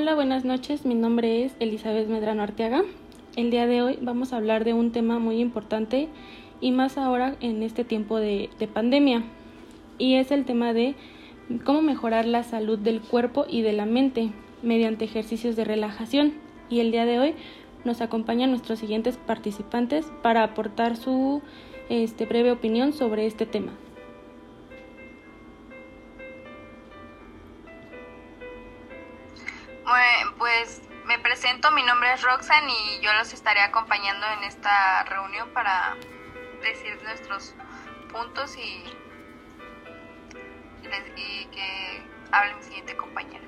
Hola, buenas noches. Mi nombre es Elizabeth Medrano Arteaga. El día de hoy vamos a hablar de un tema muy importante y más ahora en este tiempo de, de pandemia. Y es el tema de cómo mejorar la salud del cuerpo y de la mente mediante ejercicios de relajación. Y el día de hoy nos acompañan nuestros siguientes participantes para aportar su este, breve opinión sobre este tema. Pues me presento, mi nombre es Roxanne y yo los estaré acompañando en esta reunión para decir nuestros puntos y, que hable mi siguiente compañera.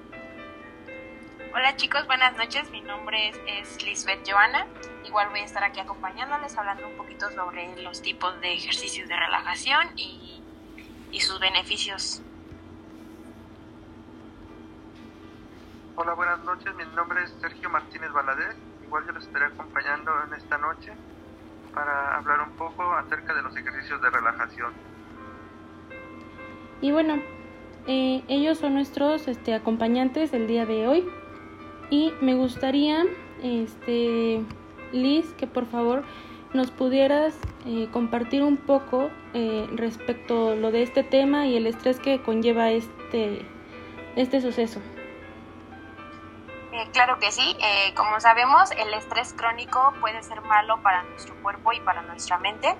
Hola chicos, buenas noches. Mi nombre es, es, Lisbeth Joana. Igual voy a estar aquí acompañándoles, hablando un poquito sobre los tipos de ejercicios de relajación y, y sus beneficios Hola, buenas noches. Mi nombre es Sergio Martínez Valadez. Igual yo los estaré acompañando en esta noche para hablar un poco acerca de los ejercicios de relajación. Y bueno, eh, ellos son nuestros este, acompañantes el día de hoy. Y me gustaría, este, Liz, que por favor nos pudieras eh, compartir un poco eh, respecto a lo de este tema y el estrés que conlleva este, este suceso. Eh, claro que sí, eh, como sabemos, el estrés crónico puede ser malo para nuestro cuerpo y para nuestra mente.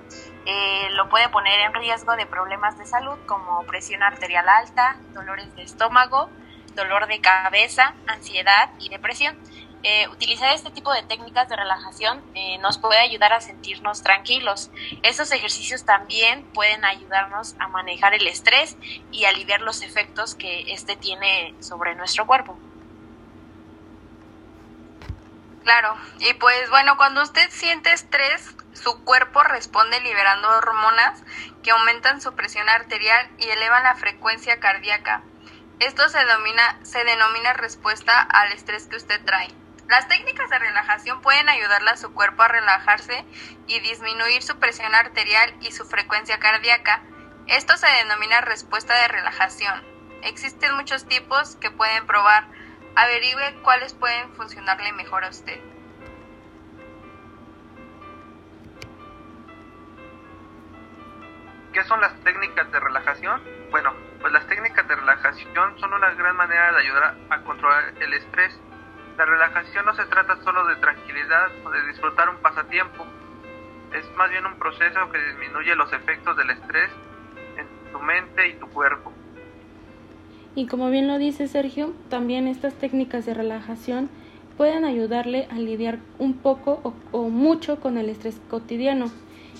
Eh, lo puede poner en riesgo de problemas de salud como presión arterial alta, dolores de estómago, dolor de cabeza, ansiedad y depresión. utilizar este tipo de técnicas de relajación nos puede ayudar a sentirnos tranquilos. Estos ejercicios también pueden ayudarnos a manejar el estrés y aliviar los efectos que este tiene sobre nuestro cuerpo. Claro, y pues bueno, cuando usted siente estrés, su cuerpo responde liberando hormonas que aumentan su presión arterial y elevan la frecuencia cardíaca. Esto se denomina, se denomina respuesta al estrés que usted trae. Las técnicas de relajación pueden ayudarle a su cuerpo a relajarse y disminuir su presión arterial y su frecuencia cardíaca. Esto se denomina respuesta de relajación. Existen muchos tipos que pueden probar averigüe cuáles pueden funcionarle mejor a usted. ¿Qué son las técnicas de relajación? Bueno, pues las técnicas de relajación son una gran manera de ayudar a controlar el estrés. La relajación no se trata solo de tranquilidad o de disfrutar un pasatiempo, es más bien un proceso que disminuye los efectos del estrés en tu mente y tu cuerpo. Y como bien lo dice Sergio, también estas técnicas de relajación pueden ayudarle a lidiar un poco o, mucho con el estrés cotidiano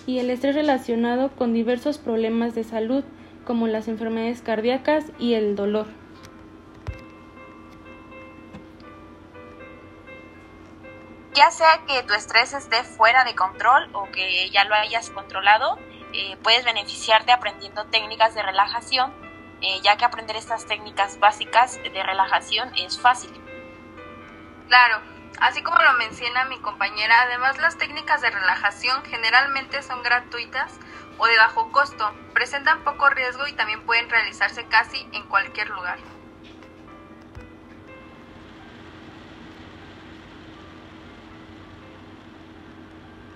y el estrés relacionado con diversos problemas de salud como las enfermedades cardíacas y el dolor. Ya sea que tu estrés esté fuera de control o que ya lo hayas controlado, eh, puedes beneficiarte aprendiendo técnicas de relajación eh, ya que aprender estas técnicas básicas de relajación es fácil. Claro, así como lo menciona mi compañera, además las técnicas de relajación generalmente son gratuitas o de bajo costo, presentan poco riesgo y también pueden realizarse casi en cualquier lugar.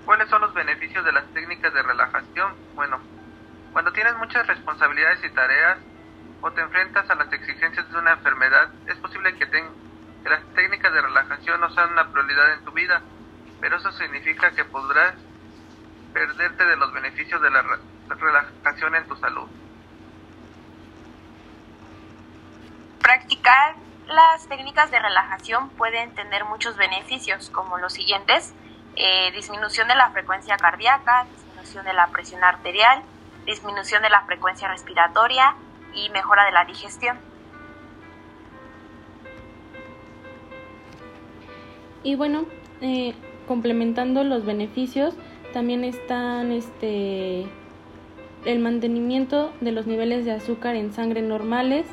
¿Cuáles son los beneficios de las técnicas de relajación? Bueno, cuando tienes muchas responsabilidades y tareas, o te enfrentas a las exigencias de una enfermedad, es posible que, las técnicas de relajación no sean una prioridad en tu vida, pero eso significa que podrás perderte de los beneficios de la relajación en tu salud. Practicar las técnicas de relajación pueden tener muchos beneficios, como los siguientes, eh, disminución de la frecuencia cardíaca, disminución de la presión arterial, disminución de la frecuencia respiratoria, y mejora de la digestión. Y bueno, eh, complementando los beneficios, también están este el mantenimiento de los niveles de azúcar en sangre normales,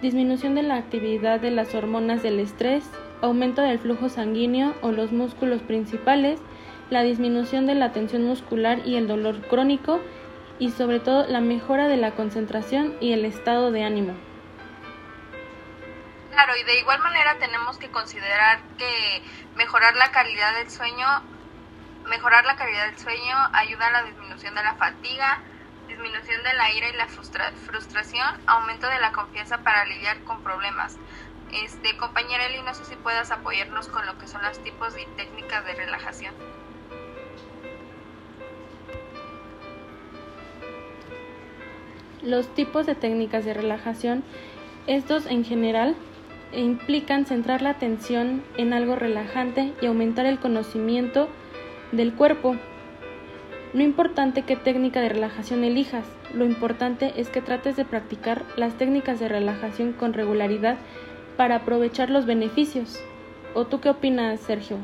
disminución de la actividad de las hormonas del estrés, aumento del flujo sanguíneo o los músculos principales, la disminución de la tensión muscular y el dolor crónico y sobre todo la mejora de la concentración y el estado de ánimo. Claro, y de igual manera tenemos que considerar que mejorar la calidad del sueño, mejorar la calidad del sueño ayuda a la disminución de la fatiga, disminución de la ira y la frustración, aumento de la confianza para lidiar con problemas. Este, compañera Eli, no sé si puedas apoyarnos con lo que son los tipos y técnicas de relajación. Los tipos de técnicas de relajación, estos en general implican centrar la atención en algo relajante y aumentar el conocimiento del cuerpo. No importante qué técnica de relajación elijas, lo importante es que trates de practicar las técnicas de relajación con regularidad para aprovechar los beneficios. ¿O tú qué opinas, Sergio?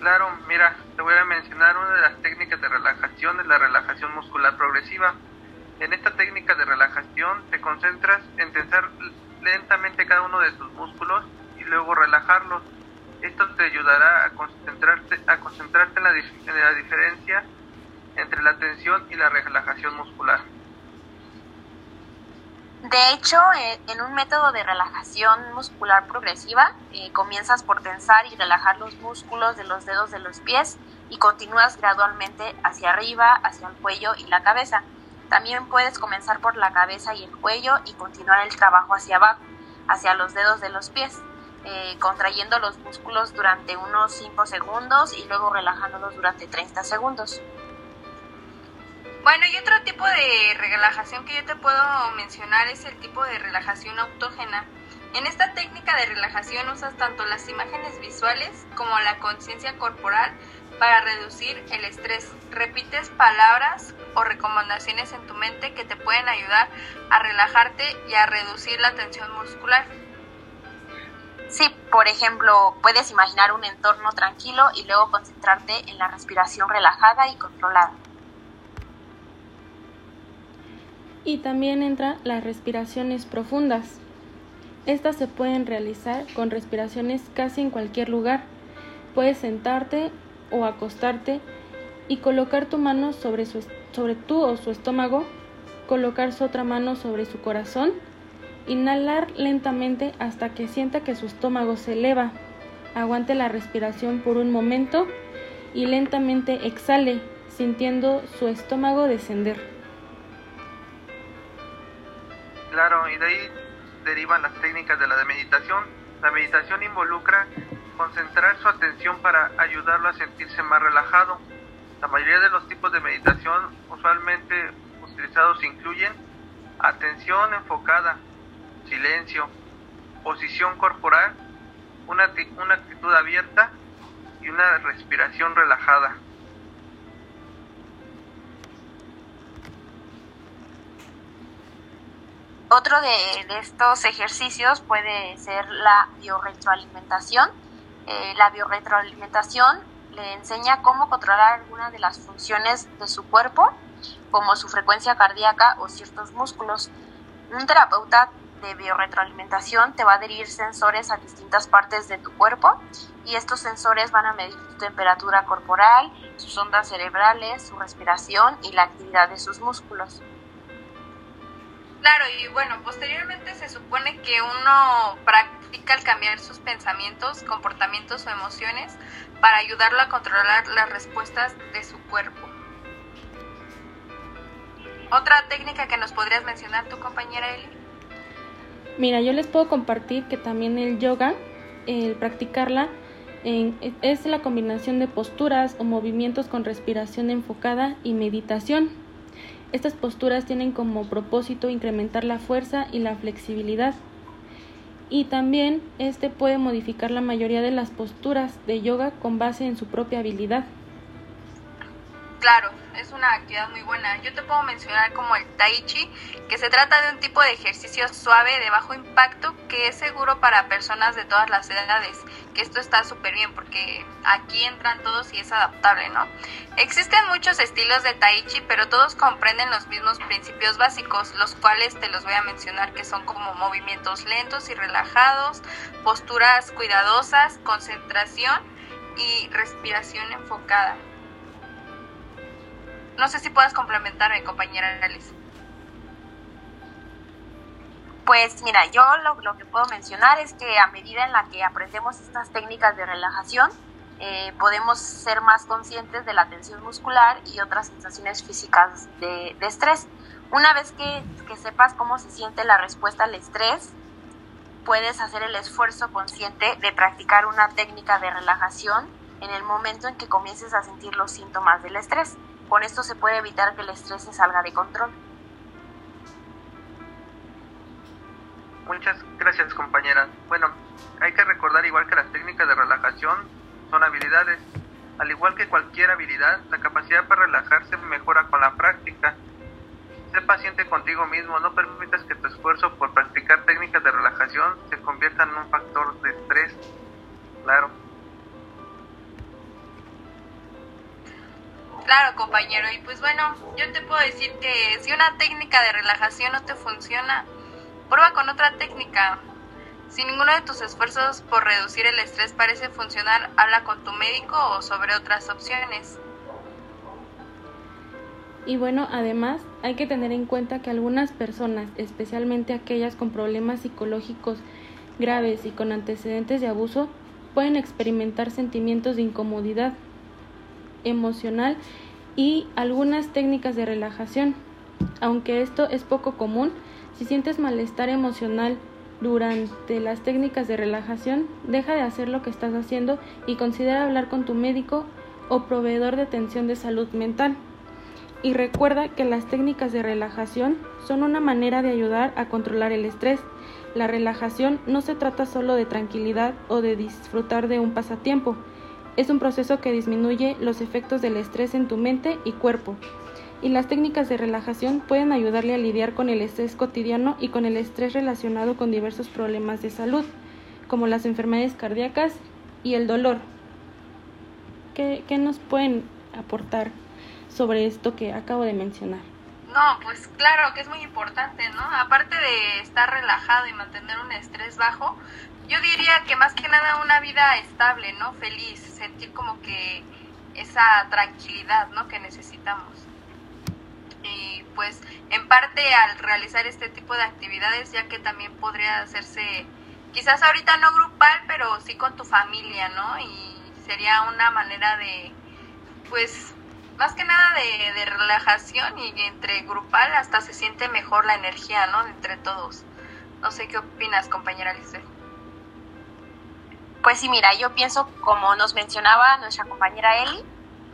Claro, mira, te voy a mencionar una de las técnicas de relajación, es la relajación muscular progresiva. En esta técnica de relajación te concentras en tensar lentamente cada uno de tus músculos y luego relajarlos. Esto te ayudará a concentrarte, a concentrarte en la, en la diferencia entre la tensión y la relajación muscular. De hecho, eh, en un método de relajación muscular progresiva, eh, comienzas por tensar y relajar los músculos de los dedos de los pies y continúas gradualmente hacia arriba, hacia el cuello y la cabeza. También puedes comenzar por la cabeza y el cuello y continuar el trabajo hacia abajo, hacia los dedos de los pies, eh, contrayendo los músculos durante unos 5 segundos y luego relajándolos durante 30 segundos. Bueno, y otro tipo de relajación que yo te puedo mencionar es el tipo de relajación autógena. En esta técnica de relajación usas tanto las imágenes visuales como la conciencia corporal para reducir el estrés. Repites palabras o recomendaciones en tu mente que te pueden ayudar a relajarte y a reducir la tensión muscular. Sí, por ejemplo, puedes imaginar un entorno tranquilo y luego concentrarte en la respiración relajada y controlada. y también entra las respiraciones profundas. Estas se pueden realizar con respiraciones casi en cualquier lugar. Puedes sentarte o acostarte y colocar tu mano sobre, su, sobre tu o su estómago, colocar su otra mano sobre su corazón, inhalar lentamente hasta que sienta que su estómago se eleva. Aguante la respiración por un momento y lentamente exhale, sintiendo su estómago descender. Claro, y de ahí derivan las técnicas de la meditación. La meditación involucra concentrar su atención para ayudarlo a sentirse más relajado. La mayoría de los tipos de meditación usualmente utilizados incluyen atención enfocada, silencio, posición corporal, una, una actitud abierta y una respiración relajada. Otro de, estos ejercicios puede ser la biorretroalimentación. Eh, la biorretroalimentación le enseña cómo controlar alguna de las funciones de su cuerpo, como su frecuencia cardíaca o ciertos músculos. Un terapeuta de biorretroalimentación te va a adherir sensores a distintas partes de tu cuerpo y estos sensores van a medir tu temperatura corporal, sus ondas cerebrales, su respiración y la actividad de sus músculos. Claro, y bueno, posteriormente se supone que uno practica el cambiar sus pensamientos, comportamientos o emociones para ayudarlo a controlar las respuestas de su cuerpo. ¿Otra técnica que nos podrías mencionar tu compañera Eli? Mira, yo les puedo compartir que también el yoga, el practicarla, es la combinación de posturas o movimientos con respiración enfocada y meditación. Estas posturas tienen como propósito incrementar la fuerza y la flexibilidad. Y también este puede modificar la mayoría de las posturas de yoga con base en su propia habilidad. Claro, es una actividad muy buena. Yo te puedo mencionar como el tai chi, que se trata de un tipo de ejercicio suave de bajo impacto que es seguro para personas de todas las edades, que esto está súper bien porque aquí entran todos y es adaptable, ¿no? Existen muchos estilos de tai chi, pero todos comprenden los mismos principios básicos, los cuales te los voy a mencionar que son como movimientos lentos y relajados, posturas cuidadosas, concentración y respiración enfocada. No sé si puedas complementarme, compañera Alice. Pues mira, yo lo, que puedo mencionar es que a medida en la que aprendemos estas técnicas de relajación, eh, podemos ser más conscientes de la tensión muscular y otras sensaciones físicas de, de estrés. Una vez que, que, sepas cómo se siente la respuesta al estrés, puedes hacer el esfuerzo consciente de practicar una técnica de relajación en el momento en que comiences a sentir los síntomas del estrés. Con esto se puede evitar que el estrés se salga de control. Muchas gracias compañera. Bueno, hay que recordar igual que las técnicas de relajación son habilidades. Al igual que cualquier habilidad, la capacidad para relajarse mejora con la práctica. Sé paciente contigo mismo, no permitas que tu esfuerzo por practicar técnicas de relajación se convierta en un factor de estrés. Claro. Claro, compañero. Y pues bueno, yo te puedo decir que si una técnica de relajación no te funciona, Prueba con otra técnica. Si ninguno de tus esfuerzos por reducir el estrés parece funcionar, habla con tu médico o sobre otras opciones. Y bueno, además hay que tener en cuenta que algunas personas, especialmente aquellas con problemas psicológicos graves y con antecedentes de abuso, pueden experimentar sentimientos de incomodidad emocional y algunas técnicas de relajación. Aunque esto es poco común, si sientes malestar emocional durante las técnicas de relajación, deja de hacer lo que estás haciendo y considera hablar con tu médico o proveedor de atención de salud mental. Y recuerda que las técnicas de relajación son una manera de ayudar a controlar el estrés. La relajación no se trata solo de tranquilidad o de disfrutar de un pasatiempo. Es un proceso que disminuye los efectos del estrés en tu mente y cuerpo y las técnicas de relajación pueden ayudarle a lidiar con el estrés cotidiano y con el estrés relacionado con diversos problemas de salud, como las enfermedades cardíacas y el dolor. ¿Qué, nos pueden aportar sobre esto que acabo de mencionar? No, pues claro que es muy importante, ¿no? Aparte de estar relajado y mantener un estrés bajo, yo diría que más que nada una vida estable, ¿no? Feliz, sentir como que esa tranquilidad, ¿no? Que necesitamos y pues en parte al realizar este tipo de actividades ya que también podría hacerse quizás ahorita no grupal pero sí con tu familia no y sería una manera de pues más que nada de, de relajación y entre grupal hasta se siente mejor la energía no entre todos. No sé qué opinas compañera Lice pues sí mira yo pienso como nos mencionaba nuestra compañera Eli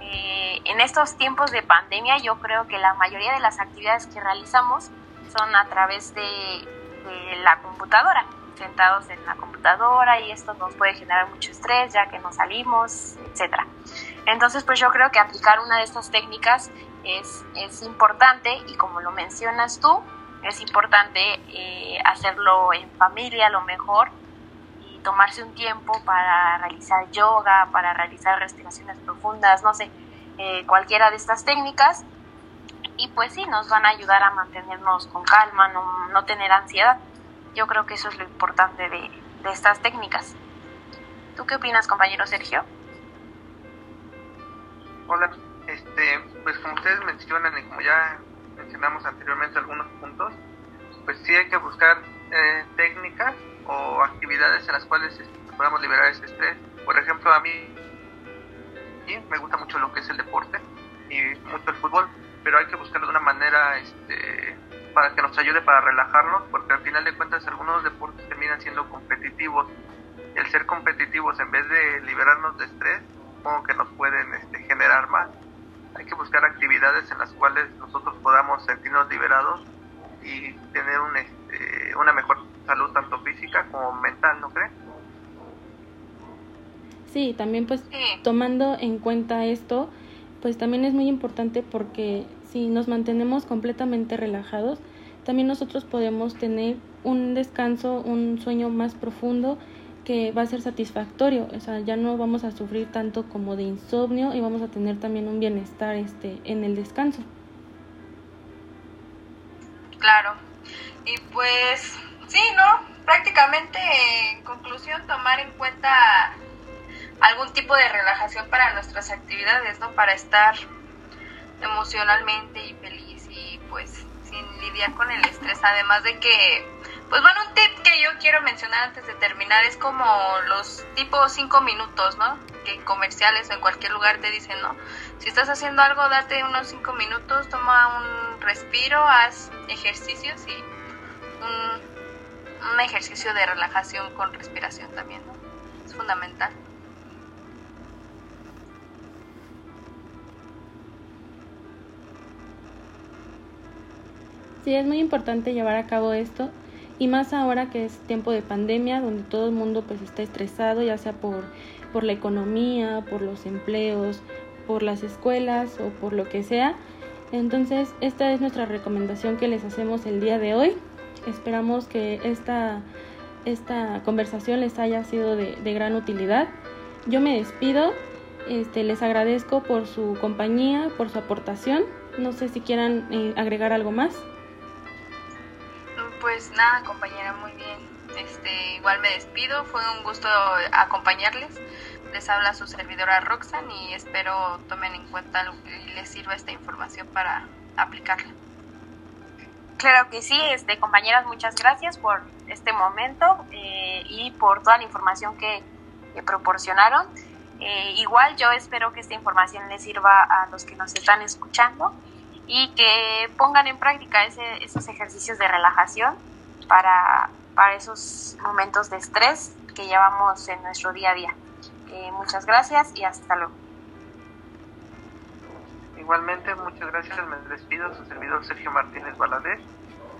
eh, en estos tiempos de pandemia yo creo que la mayoría de las actividades que realizamos son a través de, la computadora, sentados en la computadora y esto nos puede generar mucho estrés ya que no salimos, etcétera. Entonces pues yo creo que aplicar una de estas técnicas es, es importante y como lo mencionas tú, es importante eh, hacerlo en familia a lo mejor y tomarse un tiempo para realizar yoga, para realizar respiraciones profundas, no sé, eh, cualquiera de estas técnicas y pues sí, nos van a ayudar a mantenernos con calma, no, no tener ansiedad. Yo creo que eso es lo importante de, de estas técnicas. ¿Tú qué opinas, compañero Sergio? Hola, este, pues como ustedes mencionan y como ya mencionamos anteriormente algunos puntos, pues sí hay que buscar eh, técnicas o actividades en las cuales este, podamos liberar ese estrés. Por ejemplo, a mí me gusta mucho lo que es el deporte y mucho el fútbol, pero hay que buscarlo de una manera este, para que nos ayude para relajarnos, porque al final de cuentas algunos deportes terminan siendo competitivos. El ser competitivos en vez de liberarnos de estrés, como que nos pueden este, generar más. Hay que buscar actividades en las cuales nosotros podamos sentirnos liberados y tener un, este, una mejor salud tanto física como mental, ¿no crees? Sí, también pues tomando en cuenta esto, pues también es muy importante porque si nos mantenemos completamente relajados, también nosotros podemos tener un descanso, un sueño más profundo que va a ser satisfactorio, o sea, ya no vamos a sufrir tanto como de insomnio y vamos a tener también un bienestar este en el descanso. Claro. Y pues sí, ¿no? Prácticamente en conclusión tomar en cuenta algún tipo de relajación para nuestras actividades, ¿no? Para estar emocionalmente y feliz y pues con el estrés, además de que Pues bueno, un tip que yo quiero mencionar antes de terminar es como los tipo cinco minutos, ¿no? Que en comerciales o en cualquier lugar te dicen, ¿no? Si estás haciendo algo, date unos cinco minutos, toma un respiro, haz ejercicios y un, un ejercicio de relajación con respiración también, ¿no? Es fundamental. Sí, es muy importante llevar a cabo esto y más ahora que es tiempo de pandemia donde todo el mundo pues está estresado ya sea por, por la economía, por los empleos, por las escuelas o por lo que sea. Entonces esta es nuestra recomendación que les hacemos el día de hoy. Esperamos que esta, esta conversación les haya sido de, gran utilidad. Yo me despido, este, les agradezco por su compañía, por su aportación. No sé si quieran eh, agregar algo más. Pues nada, compañera, muy bien. Este, igual me despido, fue un gusto acompañarles. Les habla su servidora Roxanne y espero tomen en cuenta y les sirva esta información para aplicarla. Claro que sí, este, compañeras, muchas gracias por este momento eh, y por toda la información que, que proporcionaron. Eh, igual yo espero que esta información les sirva a los que nos están escuchando y que pongan en práctica ese, esos ejercicios de relajación para, para esos momentos de estrés que llevamos en nuestro día a día. Eh, muchas gracias y hasta luego. Igualmente, muchas gracias. Me despido, su servidor Sergio Martínez Valadez.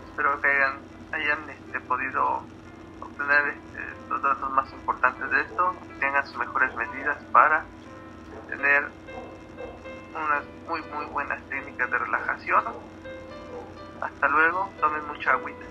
Espero que hayan, hayan este, podido obtener este, los datos más importantes de esto tengan sus mejores medidas para tener unas muy muy buenas técnicas de relajación. Hasta luego, tomen mucha agüita.